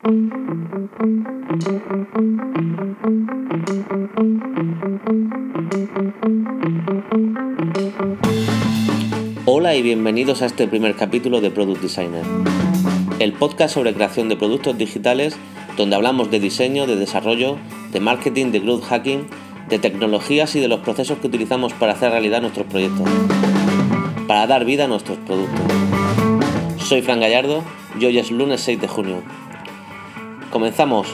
Hola y bienvenidos a este primer capítulo de Product Designer, el podcast sobre creación de productos digitales donde hablamos de diseño, de desarrollo, de marketing, de growth hacking, de tecnologías y de los procesos que utilizamos para hacer realidad nuestros proyectos, para dar vida a nuestros productos. Soy Fran Gallardo y hoy es lunes 6 de junio. Comenzamos.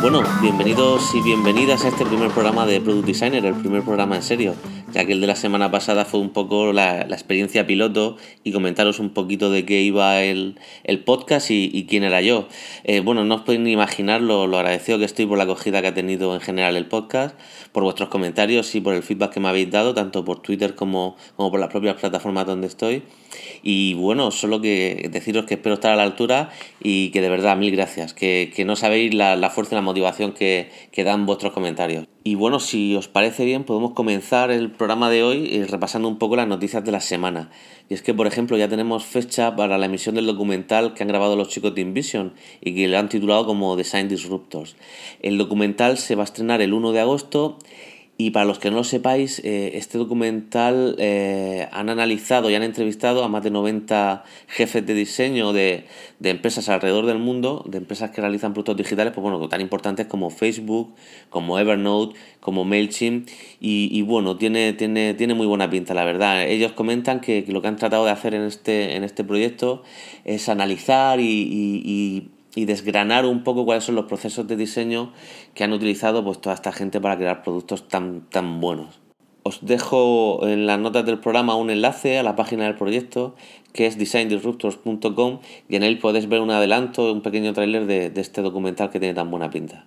Bueno, bienvenidos y bienvenidas a este primer programa de Product Designer, el primer programa en serio, ya que el de la semana pasada fue un poco la, experiencia piloto y comentaros un poquito de qué iba el, podcast y, quién era yo. Eh, bueno, no os podéis ni imaginar lo, lo, agradecido que estoy por la acogida que ha tenido en general el podcast, por vuestros comentarios y por el feedback que me habéis dado, tanto por Twitter como, como por las propias plataformas donde estoy. Y bueno, solo que deciros que espero estar a la altura y que de verdad mil gracias, que, no sabéis la, fuerza y la motivación que, que dan vuestros comentarios. Y bueno, si os parece bien, podemos comenzar el programa de hoy eh, repasando un poco las noticias de la semana. Y es que, por ejemplo, ya tenemos fecha para la emisión del documental que han grabado los chicos de InVision y que lo han titulado como Design Disruptors. El documental se va a estrenar el 1 de agosto y para los que no lo sepáis, eh, este documental eh, han analizado y han entrevistado a más de 90 jefes de diseño de, empresas alrededor del mundo, de empresas que realizan productos digitales, pues bueno, tan importantes como Facebook, como Evernote, como MailChimp, y, bueno, tiene, tiene, tiene muy buena pinta, la verdad. Ellos comentan que, lo que han tratado de hacer en este, en este proyecto es analizar y y desgranar un poco cuáles son los procesos de diseño que han utilizado pues, toda esta gente para crear productos tan, tan buenos. Os dejo en las notas del programa un enlace a la página del proyecto que es designdisruptors.com y en él podéis ver un adelanto, un pequeño tráiler de, este documental que tiene tan buena pinta.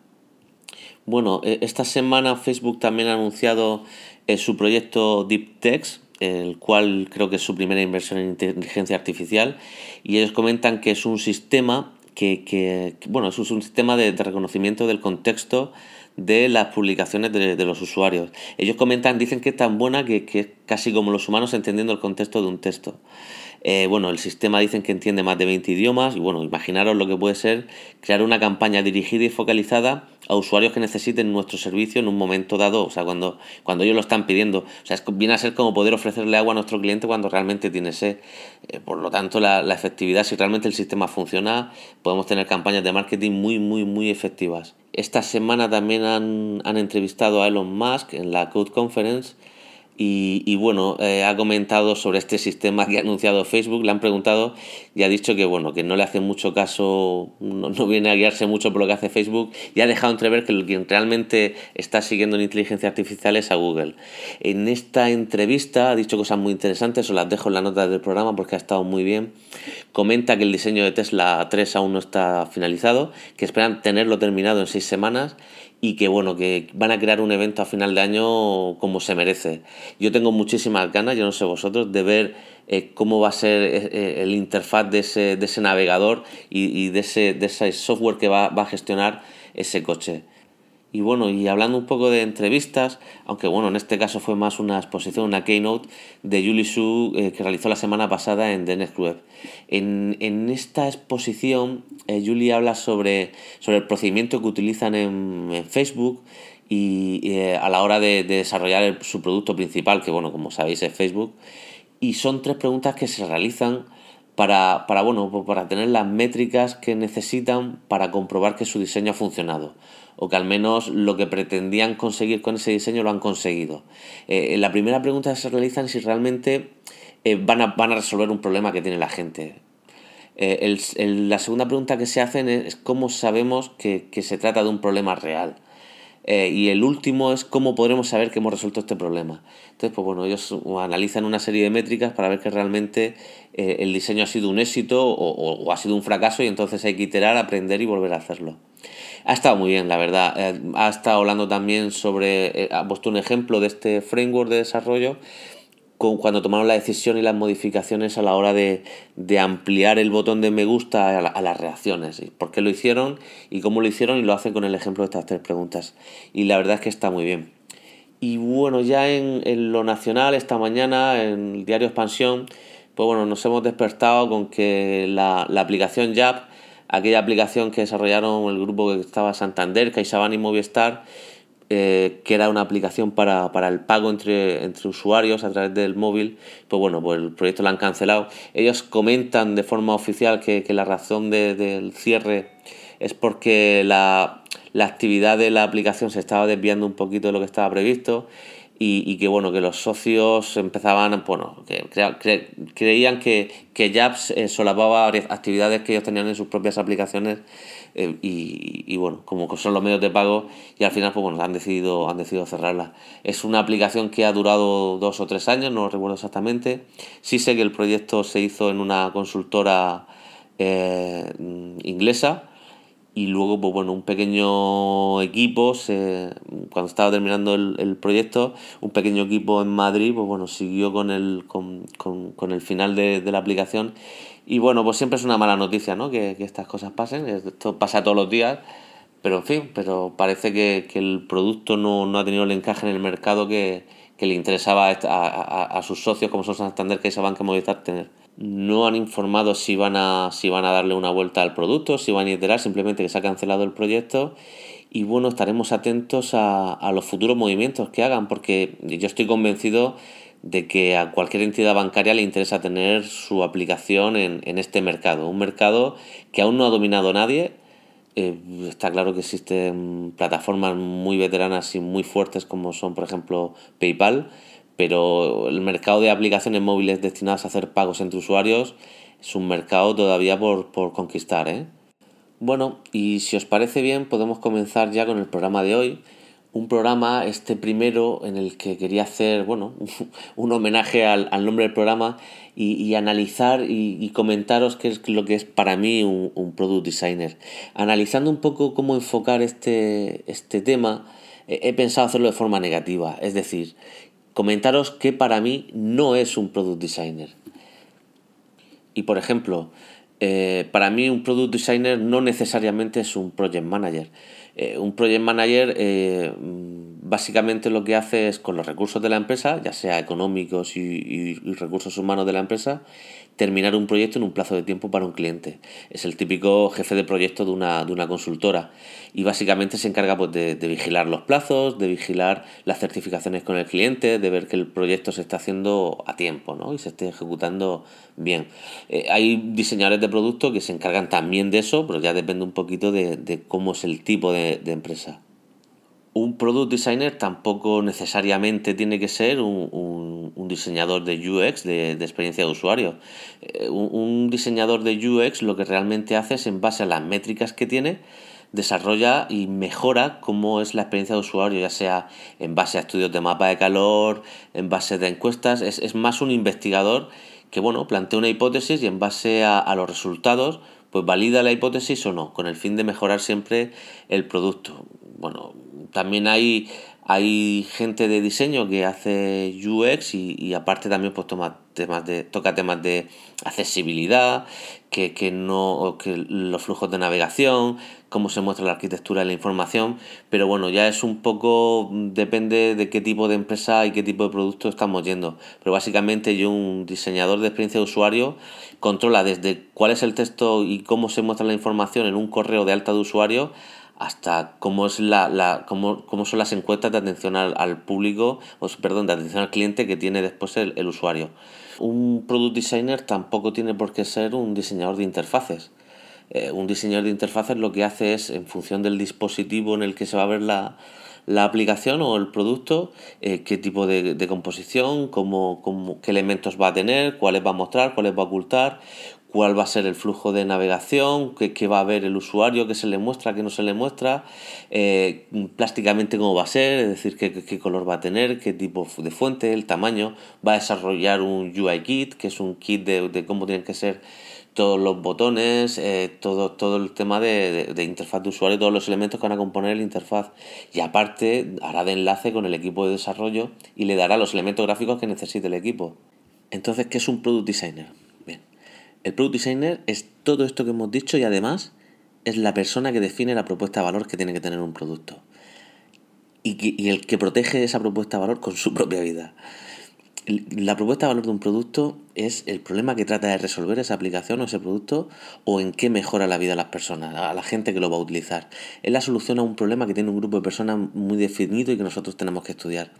Bueno, e, esta semana Facebook también ha anunciado eh, su proyecto DeepText, el cual creo que es su primera inversión en inteligencia artificial, y ellos comentan que es un sistema que, bueno, eso es un sistema de, reconocimiento del contexto de las publicaciones de, los usuarios. Ellos comentan, dicen que es tan buena que, que es casi como los humanos entendiendo el contexto de un texto. Eh, bueno, el sistema dicen que entiende más de 20 idiomas y bueno, imaginaros lo que puede ser crear una campaña dirigida y focalizada a usuarios que necesiten nuestro servicio en un momento dado, o sea, cuando, cuando ellos lo están pidiendo. O sea, viene a ser como poder ofrecerle agua a nuestro cliente cuando realmente tiene sed. Eh, por lo tanto, la, la efectividad, si realmente el sistema funciona, podemos tener campañas de marketing muy, muy, muy efectivas. Esta semana también han, han entrevistado a Elon Musk en la Code Conference y, bueno, eh, ha comentado sobre este sistema que ha anunciado Facebook, le han preguntado y ha dicho que bueno, que no le hace mucho caso, no, viene a guiarse mucho por lo que hace Facebook y ha dejado entrever que quien realmente está siguiendo en inteligencia artificial es a Google. En esta entrevista ha dicho cosas muy interesantes, os las dejo en la nota del programa porque ha estado muy bien. Comenta que el diseño de Tesla 3 aún no está finalizado, que esperan tenerlo terminado en seis semanas y que bueno, que van a crear un evento a final de año como se merece. Yo tengo muchísimas ganas, yo no sé vosotros, de ver eh, cómo va a ser eh, eh, el interfaz de ese, de ese navegador y, y, de, ese, de ese software que va, va a gestionar ese coche. Y bueno, y hablando un poco de entrevistas, aunque bueno, en este caso fue más una exposición, una keynote de Julie Su eh, que realizó la semana pasada en The Next Web. En, en esta exposición, eh, Julie habla sobre, sobre el procedimiento que utilizan en, Facebook y eh, a la hora de, de desarrollar su producto principal, que bueno, como sabéis es Facebook. Y son tres preguntas que se realizan para, para, bueno, para tener las métricas que necesitan para comprobar que su diseño ha funcionado o que al menos lo que pretendían conseguir con ese diseño lo han conseguido. Eh, la primera pregunta que se realizan es si realmente eh, van, a, van, a, resolver un problema que tiene la gente. Eh, la segunda pregunta que se hacen es, cómo sabemos que, que, se trata de un problema real. Y el último es cómo podremos saber que hemos resuelto este problema. Entonces, pues bueno, ellos analizan una serie de métricas para ver que realmente el diseño ha sido un éxito o, ha sido un fracaso y entonces hay que iterar, aprender y volver a hacerlo. Ha estado muy bien, la verdad. Eh, ha estado hablando también sobre, eh, ha puesto un ejemplo de este framework de desarrollo cuando tomaron la decisión y las modificaciones a la hora de, ampliar el botón de me gusta a, las reacciones. ¿Por qué lo hicieron y cómo lo hicieron? Y lo hacen con el ejemplo de estas tres preguntas. Y la verdad es que está muy bien. Y bueno, ya en, lo nacional, esta mañana, en el diario Expansión, pues bueno, nos hemos despertado con que la, aplicación YAP, aquella aplicación que desarrollaron el grupo que estaba Santander, CaixaBank y Movistar, eh, que era una aplicación para, el pago entre, entre, usuarios a través del móvil, pues bueno, pues el proyecto lo han cancelado. Ellos comentan de forma oficial que, la razón del cierre es porque la, actividad de la aplicación se estaba desviando un poquito de lo que estaba previsto y, que bueno, que los socios empezaban, bueno, que creían que, que Japs eh, solapaba actividades que ellos tenían en sus propias aplicaciones eh, y, bueno, como son los medios de pago y al final pues bueno, han decidido, han decidido cerrarla. Es una aplicación que ha durado dos o tres años, no recuerdo exactamente. Sí sé que el proyecto se hizo en una consultora eh, inglesa y luego pues bueno un pequeño equipo cuando estaba terminando el, proyecto un pequeño equipo en Madrid pues bueno siguió con el con, con, el final de, de, la aplicación y bueno, pues siempre es una mala noticia, ¿no? Que, estas cosas pasen. Esto pasa todos los días. Pero en fin, pero parece que, el producto no, ha tenido el encaje en el mercado que, le interesaba a, sus socios, como son Santander, que esa banca Movistar, tener. No han informado si van a, si van a darle una vuelta al producto, si van a iterar, simplemente que se ha cancelado el proyecto. Y bueno, estaremos atentos a, a los futuros movimientos que hagan, porque yo estoy convencido de que a cualquier entidad bancaria le interesa tener su aplicación en, en este mercado. Un mercado que aún no ha dominado nadie. Eh, está claro que existen plataformas muy veteranas y muy fuertes como son, por ejemplo, PayPal, pero el mercado de aplicaciones móviles destinadas a hacer pagos entre usuarios es un mercado todavía por, por conquistar. ¿eh? Bueno, y si os parece bien, podemos comenzar ya con el programa de hoy un programa, este primero, en el que quería hacer, bueno, un homenaje al, nombre del programa y, analizar y, comentaros qué es lo que es para mí un, product designer. Analizando un poco cómo enfocar este, este tema, he, pensado hacerlo de forma negativa, es decir, comentaros que para mí no es un product designer. Y por ejemplo, eh, para mí un product designer no necesariamente es un project manager. Eh, un project manager eh, básicamente lo que hace es con los recursos de la empresa, ya sea económicos y, recursos humanos de la empresa, terminar un proyecto en un plazo de tiempo para un cliente. Es el típico jefe de proyecto de una, consultora y básicamente se encarga pues, de, vigilar los plazos, de vigilar las certificaciones con el cliente, de ver que el proyecto se está haciendo a tiempo ¿no? y se esté ejecutando bien. Eh, hay diseñadores de producto que se encargan también de eso, pero ya depende un poquito de, cómo es el tipo de, empresa. Un product designer tampoco necesariamente tiene que ser un, diseñador de UX, de, experiencia de usuario. Eh, un, un diseñador de UX lo que realmente hace es en base a las métricas que tiene, desarrolla y mejora cómo es la experiencia de usuario, ya sea en base a estudios de mapa de calor, en base de encuestas, es, más un investigador que bueno, plantea una hipótesis y en base a, los resultados, pues valida la hipótesis o no, con el fin de mejorar siempre el producto. Bueno, también hay, hay gente de diseño que hace UX y, y aparte también pues toma temas de, toca temas de accesibilidad, que, que, no, que los flujos de navegación, cómo se muestra la arquitectura de la información, pero bueno, ya es un poco, depende de qué tipo de empresa y qué tipo de producto estamos yendo. Pero básicamente yo, un diseñador de experiencia de usuario, controla desde cuál es el texto y cómo se muestra la información en un correo de alta de usuario hasta cómo, es la, la cómo, cómo son las encuestas de atención al, al, público, o perdón, de atención al cliente que tiene después el, el usuario. Un product designer tampoco tiene por qué ser un diseñador de interfaces. Eh, un diseñador de interfaces lo que hace es, en función del dispositivo en el que se va a ver la, aplicación o el producto, eh, qué tipo de, composición, cómo, cómo, qué elementos va a tener, cuáles va a mostrar, cuáles va a ocultar, cuál va a ser el flujo de navegación, qué, va a ver el usuario, qué se le muestra, qué no se le muestra, eh, plásticamente cómo va a ser, es decir, qué, color va a tener, qué tipo de fuente, el tamaño, va a desarrollar un UI kit, que es un kit de, de cómo tienen que ser todos los botones, eh, todo, todo el tema de, de, interfaz de usuario, todos los elementos que van a componer la interfaz. Y aparte hará de enlace con el equipo de desarrollo y le dará los elementos gráficos que necesite el equipo. Entonces, ¿qué es un Product Designer? El Product Designer es todo esto que hemos dicho y además es la persona que define la propuesta de valor que tiene que tener un producto. Y, y el que protege esa propuesta de valor con su propia vida la propuesta de valor de un producto es el problema que trata de resolver esa aplicación o ese producto o en qué mejora la vida de las personas, a la gente que lo va a utilizar. Es la solución a un problema que tiene un grupo de personas muy definido y que nosotros tenemos que estudiar.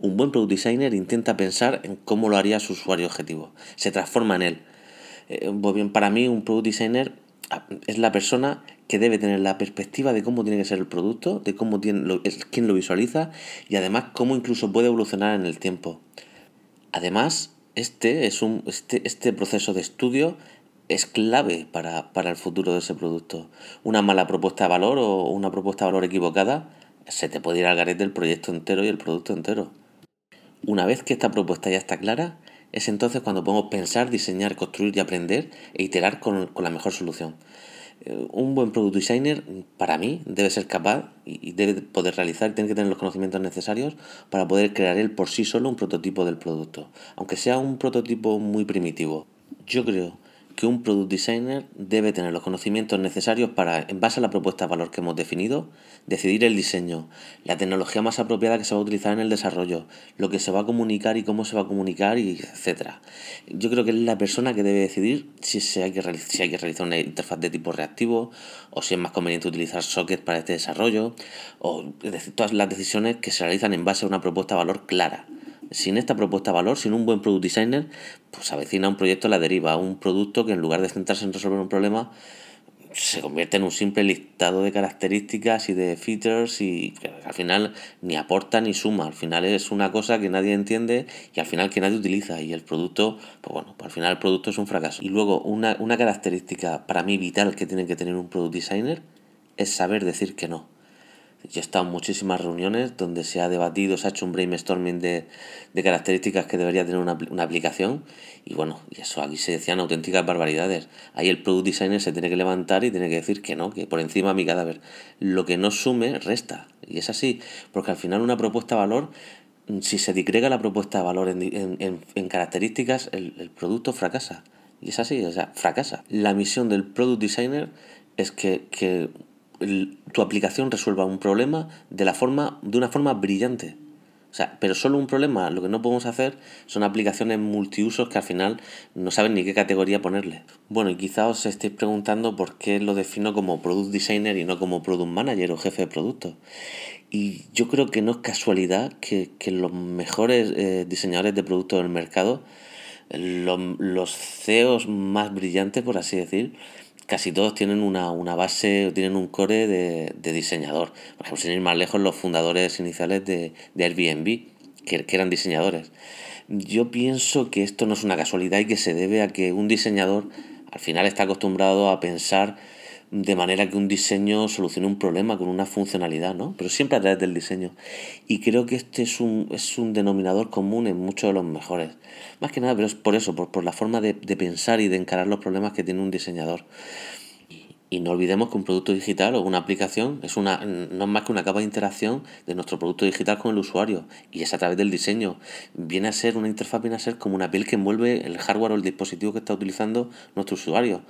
Un buen product designer intenta pensar en cómo lo haría su usuario objetivo, se transforma en él. Eh, para mí un product designer ah, es la persona que debe tener la perspectiva de cómo tiene que ser el producto, de cómo tiene, lo, quién lo visualiza y además cómo incluso puede evolucionar en el tiempo. Además, este, es un, este, este proceso de estudio es clave para, el futuro de ese producto. Una mala propuesta de valor o una propuesta de valor equivocada se te puede ir al garete el proyecto entero y el producto entero. Una vez que esta propuesta ya está clara, es entonces cuando podemos pensar, diseñar, construir y aprender e iterar con, la mejor solución. Eh, un buen product designer, para mí, debe ser capaz y debe poder realizar y tiene que tener los conocimientos necesarios para poder crear él por sí solo un prototipo del producto, aunque sea un prototipo muy primitivo. Yo creo que un product designer debe tener los conocimientos necesarios para, en base a la propuesta de valor que hemos definido, decidir el diseño, la tecnología más apropiada que se va a utilizar en el desarrollo, lo que se va a comunicar y cómo se va a comunicar, y etc. Yo creo que es la persona que debe decidir si, hay que si hay que realizar una interfaz de tipo reactivo, o si es más conveniente utilizar socket para este desarrollo, o decir, todas las decisiones que se realizan en base a una propuesta de valor clara sin esta propuesta de valor, sin un buen product designer, pues avecina un proyecto a la deriva, un producto que en lugar de centrarse en resolver un problema, se convierte en un simple listado de características y de features y al final ni aporta ni suma. Al final es una cosa que nadie entiende y al final que nadie utiliza. Y el producto, pues bueno, pues al final el producto es un fracaso. Y luego una, una característica para mí vital que tiene que tener un product designer es saber decir que no. Yo he estado en muchísimas reuniones donde se ha debatido, se ha hecho un brainstorming de, de características que debería tener una, una, aplicación y bueno, y eso aquí se decían auténticas barbaridades. Ahí el product designer se tiene que levantar y tiene que decir que no, que por encima de mi cadáver. Lo que no sume, resta. Y es así, porque al final una propuesta de valor, si se disgrega la propuesta de valor en, en, en características, el, el producto fracasa. Y es así, o sea, fracasa. La misión del product designer es que, que tu aplicación resuelva un problema de, la forma, de una forma brillante. O sea, pero solo un problema, lo que no podemos hacer son aplicaciones multiusos que al final no saben ni qué categoría ponerle. Bueno, y quizá os estéis preguntando por qué lo defino como Product Designer y no como Product Manager o jefe de producto. Y yo creo que no es casualidad que, los mejores eh, diseñadores de productos del mercado, los, los CEOs más brillantes, por así decir, casi todos tienen una, una base, tienen un core de, diseñador. Por ejemplo, sin ir más lejos, los fundadores iniciales de, de Airbnb, que eran diseñadores. Yo pienso que esto no es una casualidad y que se debe a que un diseñador al final está acostumbrado a pensar de manera que un diseño solucione un problema con una funcionalidad, ¿no? Pero siempre a través del diseño. Y creo que este es un, es un denominador común en muchos de los mejores. Más que nada, pero es por eso, por, por la forma de, de pensar y de encarar los problemas que tiene un diseñador. Y no olvidemos que un producto digital o una aplicación es una, no es más que una capa de interacción de nuestro producto digital con el usuario. Y es a través del diseño. Viene a ser una interfaz, viene a ser como una piel que envuelve el hardware o el dispositivo que está utilizando nuestro usuario.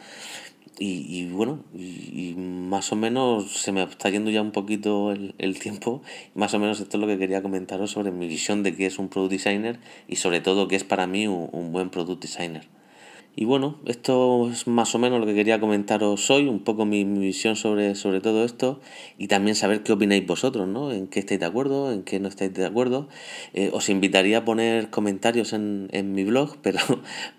Y, bueno, y, más o menos se me está yendo ya un poquito el, tiempo. Más o menos esto es lo que quería comentaros sobre mi visión de qué es un product designer y sobre todo qué es para mí un, buen product designer. Y bueno, esto es más o menos lo que quería comentaros hoy, un poco mi, visión sobre, sobre todo esto y también saber qué opináis vosotros, ¿no? En qué estáis de acuerdo, en qué no estáis de acuerdo. Eh, os invitaría a poner comentarios en, en mi blog, pero,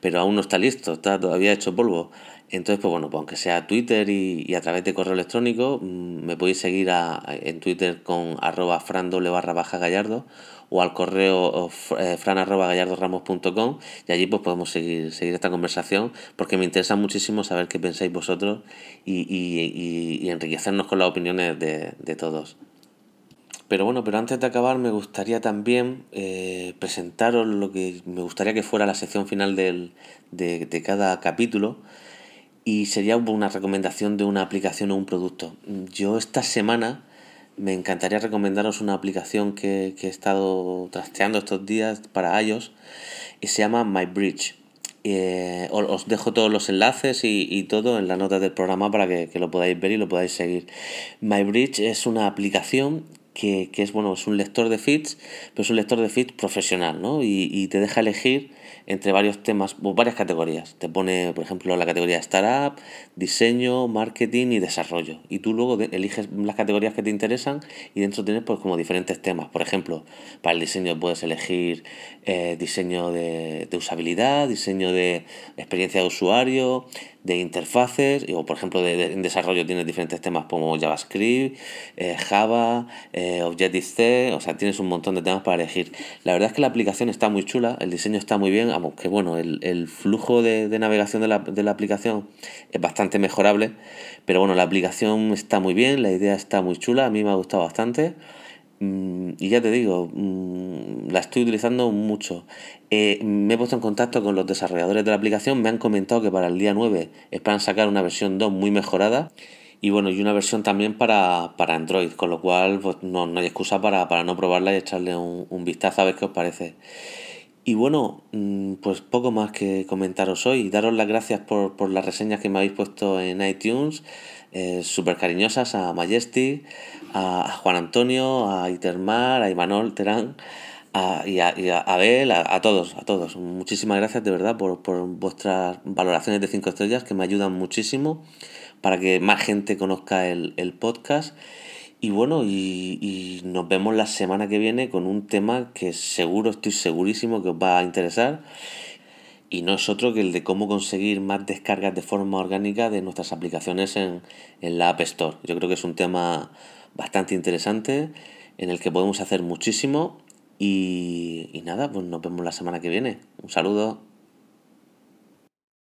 pero aún no está listo, está todavía hecho polvo. Entonces, pues bueno, pues aunque sea Twitter y, a través de correo electrónico, mm, me podéis seguir en Twitter con arroba fran barra baja gallardo o al correo eh, fran arroba gallardoramos.com y allí pues podemos seguir, seguir esta conversación porque me interesa muchísimo saber qué pensáis vosotros y, enriquecernos con las opiniones de, todos. Pero bueno, pero antes de acabar me gustaría también eh, presentaros lo que me gustaría que fuera la sección final del, de, de cada capítulo y sería una recomendación de una aplicación o un producto. Yo esta semana me encantaría recomendaros una aplicación que, he estado trasteando estos días para iOS y se llama MyBridge. Eh, os dejo todos los enlaces y, todo en la nota del programa para que, que, lo podáis ver y lo podáis seguir. MyBridge es una aplicación que, es bueno, es un lector de feeds, pero es un lector de feeds profesional, ¿no? Y, y te deja elegir entre varios temas, varias categorías. Te pone, por ejemplo, la categoría Startup, diseño, marketing y desarrollo. Y tú luego eliges las categorías que te interesan y dentro tienes pues como diferentes temas. Por ejemplo, para el diseño puedes elegir eh, diseño de, de usabilidad, diseño de experiencia de usuario, de interfaces, o por ejemplo de, en desarrollo tienes diferentes temas como JavaScript, eh, Java, eh, Objective-C, o sea, tienes un montón de temas para elegir. La verdad es que la aplicación está muy chula, el diseño está muy bien, aunque bueno, el, flujo de, navegación de la, de la, aplicación es bastante mejorable, pero bueno, la aplicación está muy bien, la idea está muy chula, a mí me ha gustado bastante. Mm, y ya te digo, mm, la estoy utilizando mucho. Eh, me he puesto en contacto con los desarrolladores de la aplicación, me han comentado que para el día 9 esperan sacar una versión 2 muy mejorada y bueno, y una versión también para, Android, con lo cual pues, no, hay excusa para, no probarla y echarle un, un vistazo a ver qué os parece. Y bueno, mm, pues poco más que comentaros hoy. Daros las gracias por, por las reseñas que me habéis puesto en iTunes, eh, súper cariñosas a Majesty, a, Juan Antonio, a Itermar, a Imanol Terán a, y, a, y Abel, a, todos, a todos. Muchísimas gracias de verdad por, por vuestras valoraciones de 5 estrellas que me ayudan muchísimo para que más gente conozca el, el podcast. Y bueno, y, nos vemos la semana que viene con un tema que seguro, estoy segurísimo que os va a interesar. Y no es otro que el de cómo conseguir más descargas de forma orgánica de nuestras aplicaciones en, en la App Store. Yo creo que es un tema bastante interesante en el que podemos hacer muchísimo. Y, y nada, pues nos vemos la semana que viene. Un saludo.